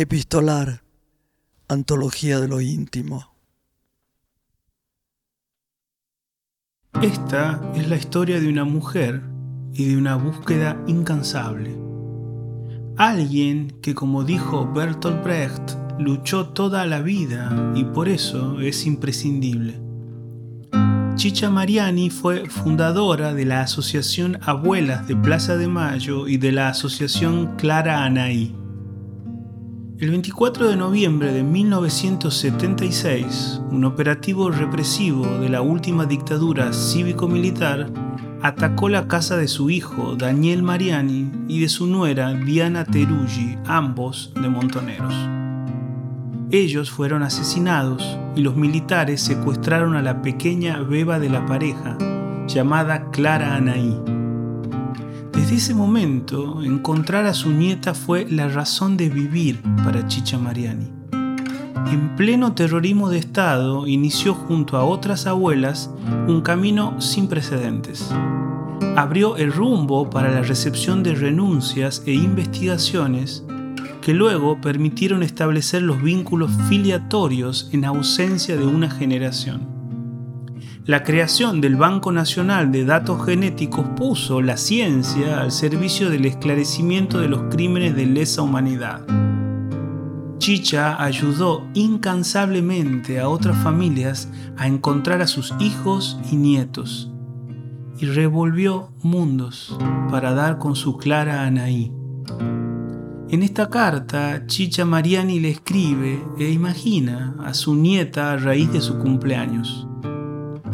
Epistolar, Antología de lo íntimo. Esta es la historia de una mujer y de una búsqueda incansable. Alguien que, como dijo Bertolt Brecht, luchó toda la vida y por eso es imprescindible. Chicha Mariani fue fundadora de la Asociación Abuelas de Plaza de Mayo y de la Asociación Clara Anaí. El 24 de noviembre de 1976, un operativo represivo de la última dictadura cívico-militar atacó la casa de su hijo Daniel Mariani y de su nuera Diana Teruggi, ambos de Montoneros. Ellos fueron asesinados y los militares secuestraron a la pequeña beba de la pareja, llamada Clara Anaí. Desde ese momento, encontrar a su nieta fue la razón de vivir para Chicha Mariani. En pleno terrorismo de Estado, inició junto a otras abuelas un camino sin precedentes. Abrió el rumbo para la recepción de renuncias e investigaciones que luego permitieron establecer los vínculos filiatorios en ausencia de una generación. La creación del Banco Nacional de Datos Genéticos puso la ciencia al servicio del esclarecimiento de los crímenes de lesa humanidad. Chicha ayudó incansablemente a otras familias a encontrar a sus hijos y nietos y revolvió mundos para dar con su clara Anaí. En esta carta, Chicha Mariani le escribe e imagina a su nieta a raíz de su cumpleaños.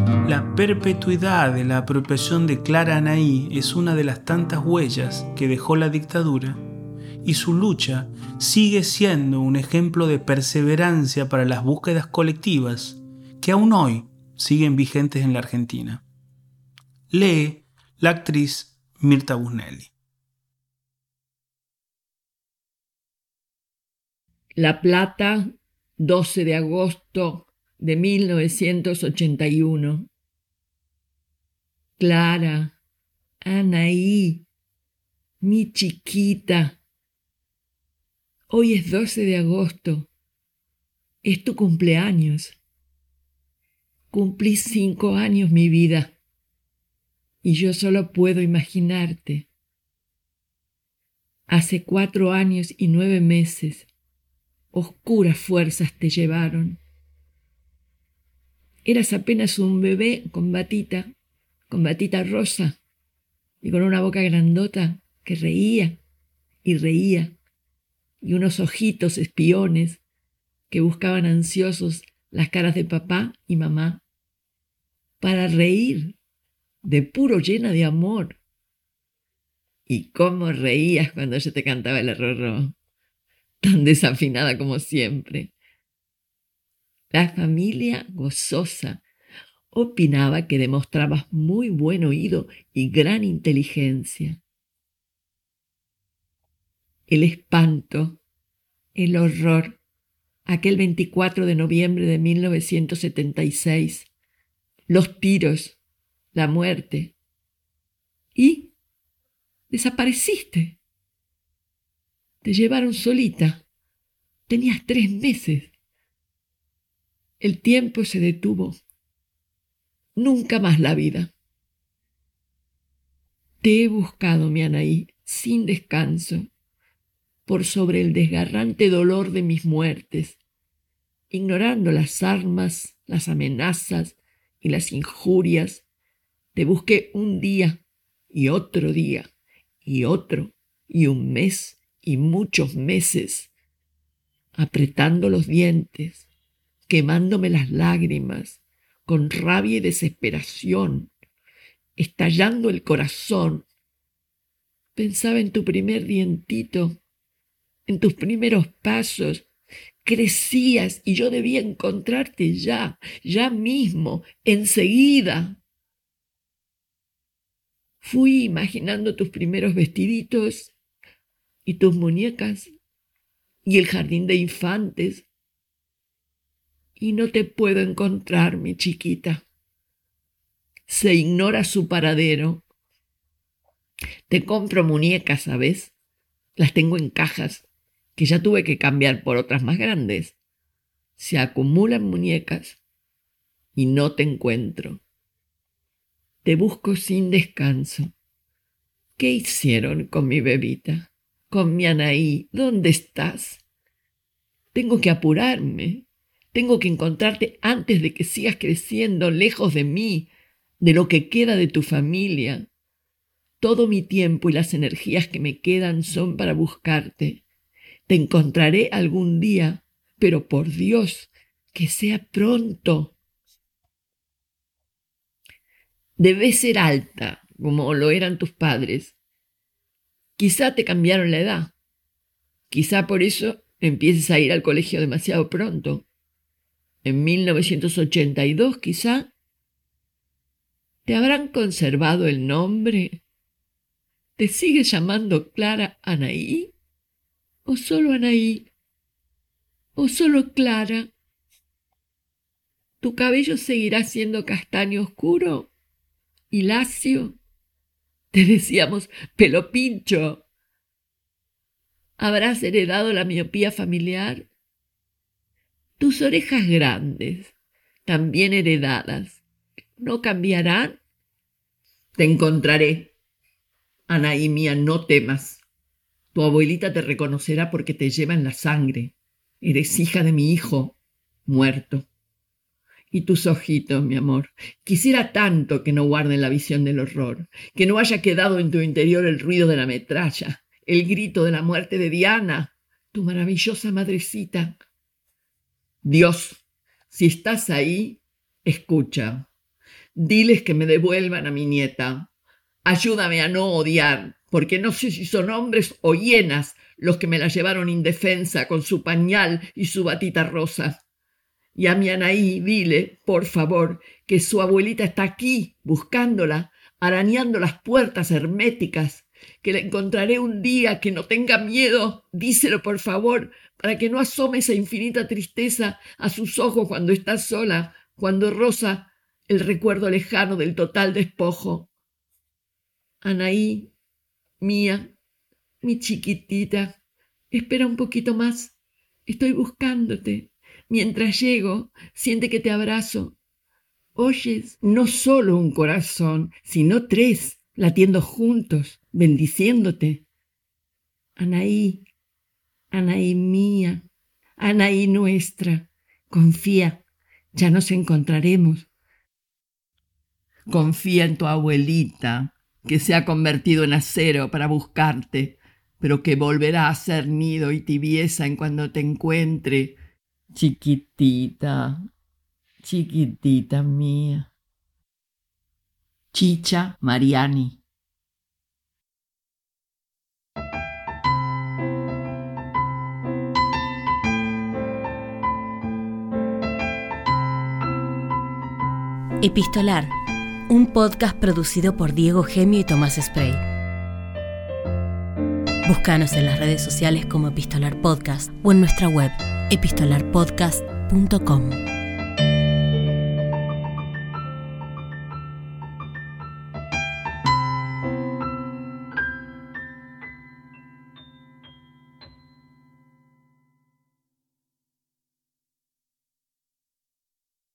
La perpetuidad de la apropiación de Clara Anaí es una de las tantas huellas que dejó la dictadura y su lucha sigue siendo un ejemplo de perseverancia para las búsquedas colectivas que aún hoy siguen vigentes en la Argentina. Lee la actriz Mirta Busnelli. La Plata, 12 de agosto de 1981. Clara, Anaí, mi chiquita. Hoy es 12 de agosto. Es tu cumpleaños. Cumplí cinco años mi vida y yo solo puedo imaginarte. Hace cuatro años y nueve meses oscuras fuerzas te llevaron. Eras apenas un bebé con batita, con batita rosa y con una boca grandota que reía y reía y unos ojitos espiones que buscaban ansiosos las caras de papá y mamá para reír de puro llena de amor. Y cómo reías cuando yo te cantaba el arroz tan desafinada como siempre. La familia gozosa opinaba que demostrabas muy buen oído y gran inteligencia. El espanto, el horror, aquel 24 de noviembre de 1976, los tiros, la muerte. Y desapareciste. Te llevaron solita. Tenías tres meses. El tiempo se detuvo. Nunca más la vida. Te he buscado, mi Anaí, sin descanso, por sobre el desgarrante dolor de mis muertes, ignorando las armas, las amenazas y las injurias. Te busqué un día y otro día y otro y un mes y muchos meses, apretando los dientes, quemándome las lágrimas, con rabia y desesperación, estallando el corazón. Pensaba en tu primer dientito, en tus primeros pasos. Crecías y yo debía encontrarte ya, ya mismo, enseguida. Fui imaginando tus primeros vestiditos y tus muñecas y el jardín de infantes. Y no te puedo encontrar, mi chiquita. Se ignora su paradero. Te compro muñecas, ¿sabes? Las tengo en cajas que ya tuve que cambiar por otras más grandes. Se acumulan muñecas y no te encuentro. Te busco sin descanso. ¿Qué hicieron con mi bebita? Con mi Anaí. ¿Dónde estás? Tengo que apurarme. Tengo que encontrarte antes de que sigas creciendo lejos de mí, de lo que queda de tu familia. Todo mi tiempo y las energías que me quedan son para buscarte. Te encontraré algún día, pero por Dios, que sea pronto. Debes ser alta, como lo eran tus padres. Quizá te cambiaron la edad. Quizá por eso empieces a ir al colegio demasiado pronto en 1982 quizá, ¿te habrán conservado el nombre? ¿Te sigue llamando Clara Anaí? ¿O solo Anaí? ¿O solo Clara? ¿Tu cabello seguirá siendo castaño oscuro y lacio? Te decíamos pelo pincho. ¿Habrás heredado la miopía familiar? Tus orejas grandes, también heredadas, ¿no cambiarán? Te encontraré. Anaí mía, no temas. Tu abuelita te reconocerá porque te lleva en la sangre. Eres hija de mi hijo, muerto. Y tus ojitos, mi amor. Quisiera tanto que no guarden la visión del horror, que no haya quedado en tu interior el ruido de la metralla, el grito de la muerte de Diana, tu maravillosa madrecita, Dios, si estás ahí, escucha. Diles que me devuelvan a mi nieta. Ayúdame a no odiar, porque no sé si son hombres o hienas los que me la llevaron indefensa con su pañal y su batita rosa. Y a mi Anaí, dile, por favor, que su abuelita está aquí, buscándola, arañando las puertas herméticas, que la encontraré un día, que no tenga miedo, díselo por favor, para que no asome esa infinita tristeza a sus ojos cuando está sola, cuando rosa el recuerdo lejano del total despojo. Anaí, mía, mi chiquitita, espera un poquito más. Estoy buscándote. Mientras llego, siente que te abrazo. Oyes no solo un corazón, sino tres, latiendo juntos, bendiciéndote. Anaí, Anaí mía, Anaí nuestra, confía, ya nos encontraremos. Confía en tu abuelita, que se ha convertido en acero para buscarte, pero que volverá a ser nido y tibieza en cuando te encuentre. Chiquitita, chiquitita mía. Chicha Mariani. Epistolar, un podcast producido por Diego Gemio y Tomás Spray. Búscanos en las redes sociales como Epistolar Podcast o en nuestra web epistolarpodcast.com.